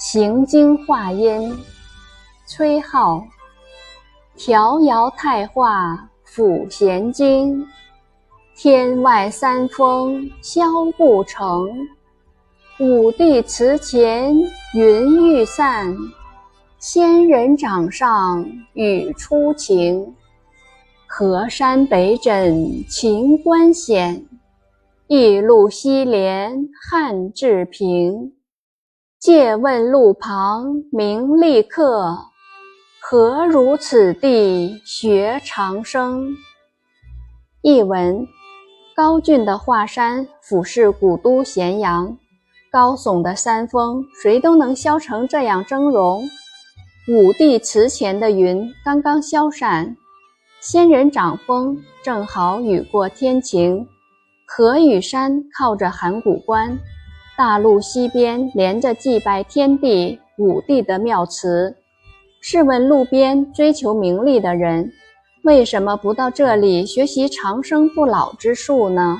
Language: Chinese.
行经化音，崔颢。调遥太化抚弦经，天外三峰萧不成。五帝祠前云欲散，仙人掌上雨初晴。河山北枕秦关险，驿路西连汉至平。借问路旁名利客，何如此地学长生？译文：高峻的华山俯视古都咸阳，高耸的山峰谁都能削成这样峥嵘。五帝祠前的云刚刚消散，仙人掌峰正好雨过天晴。河与山靠着函谷关。大路西边连着祭拜天地五帝的庙祠，试问路边追求名利的人，为什么不到这里学习长生不老之术呢？